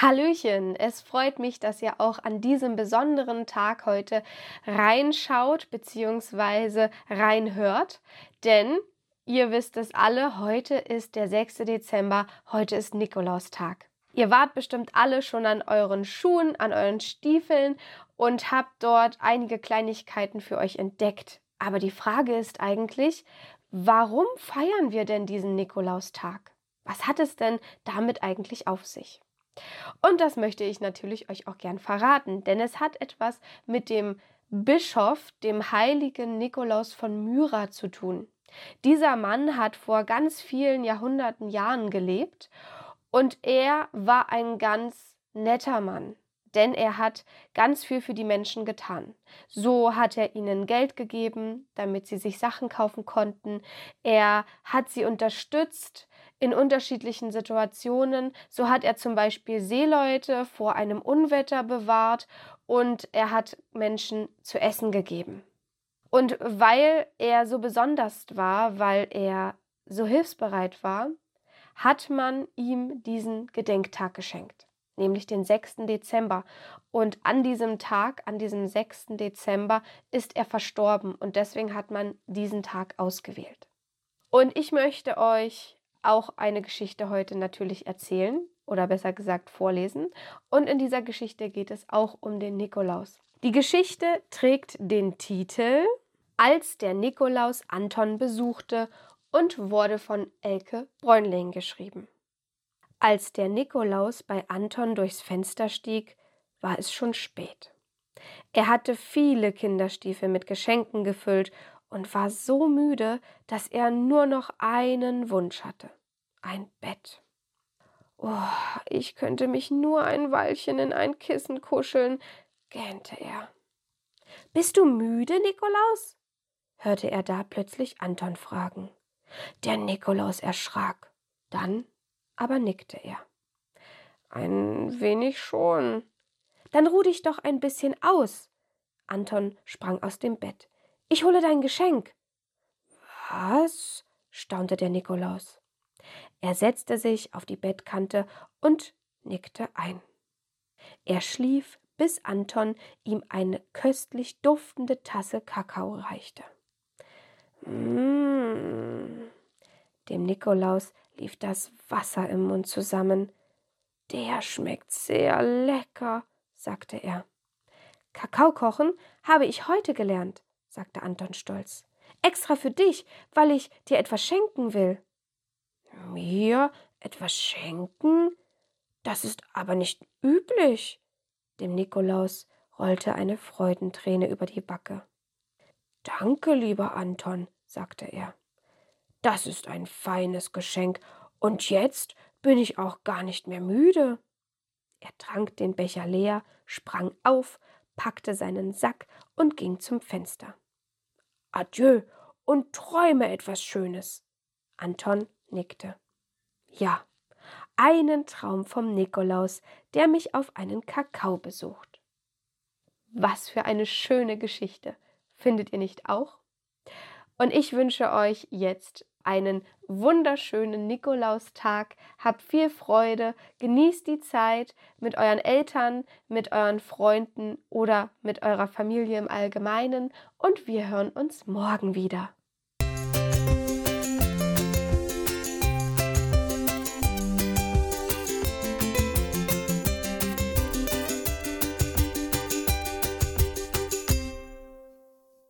Hallöchen, es freut mich, dass ihr auch an diesem besonderen Tag heute reinschaut bzw. reinhört, denn ihr wisst es alle, heute ist der 6. Dezember, heute ist Nikolaustag. Ihr wart bestimmt alle schon an euren Schuhen, an euren Stiefeln und habt dort einige Kleinigkeiten für euch entdeckt. Aber die Frage ist eigentlich, warum feiern wir denn diesen Nikolaustag? Was hat es denn damit eigentlich auf sich? Und das möchte ich natürlich euch auch gern verraten, denn es hat etwas mit dem Bischof, dem heiligen Nikolaus von Myra zu tun. Dieser Mann hat vor ganz vielen Jahrhunderten Jahren gelebt und er war ein ganz netter Mann, denn er hat ganz viel für die Menschen getan. So hat er ihnen Geld gegeben, damit sie sich Sachen kaufen konnten. Er hat sie unterstützt, in unterschiedlichen Situationen. So hat er zum Beispiel Seeleute vor einem Unwetter bewahrt und er hat Menschen zu essen gegeben. Und weil er so besonders war, weil er so hilfsbereit war, hat man ihm diesen Gedenktag geschenkt, nämlich den 6. Dezember. Und an diesem Tag, an diesem 6. Dezember, ist er verstorben und deswegen hat man diesen Tag ausgewählt. Und ich möchte euch auch eine Geschichte heute natürlich erzählen oder besser gesagt vorlesen. Und in dieser Geschichte geht es auch um den Nikolaus. Die Geschichte trägt den Titel Als der Nikolaus Anton besuchte und wurde von Elke Bräunling geschrieben. Als der Nikolaus bei Anton durchs Fenster stieg, war es schon spät. Er hatte viele Kinderstiefel mit Geschenken gefüllt und war so müde, dass er nur noch einen Wunsch hatte ein Bett. Oh, ich könnte mich nur ein Weilchen in ein Kissen kuscheln, gähnte er. Bist du müde, Nikolaus? hörte er da plötzlich Anton fragen. Der Nikolaus erschrak, dann aber nickte er. Ein wenig schon. Dann ruh dich doch ein bisschen aus. Anton sprang aus dem Bett. Ich hole dein Geschenk. Was? staunte der Nikolaus. Er setzte sich auf die Bettkante und nickte ein. Er schlief, bis Anton ihm eine köstlich duftende Tasse Kakao reichte. Mmh. Dem Nikolaus lief das Wasser im Mund zusammen. Der schmeckt sehr lecker, sagte er. Kakao kochen habe ich heute gelernt, sagte Anton stolz. Extra für dich, weil ich dir etwas schenken will. Mir etwas schenken? Das ist aber nicht üblich. Dem Nikolaus rollte eine Freudenträne über die Backe. Danke, lieber Anton, sagte er. Das ist ein feines Geschenk, und jetzt bin ich auch gar nicht mehr müde. Er trank den Becher leer, sprang auf, packte seinen Sack und ging zum Fenster. Adieu und träume etwas Schönes. Anton nickte. Ja, einen Traum vom Nikolaus, der mich auf einen Kakao besucht. Was für eine schöne Geschichte, findet ihr nicht auch? Und ich wünsche euch jetzt einen wunderschönen Nikolaustag. Habt viel Freude, genießt die Zeit mit euren Eltern, mit euren Freunden oder mit eurer Familie im Allgemeinen und wir hören uns morgen wieder.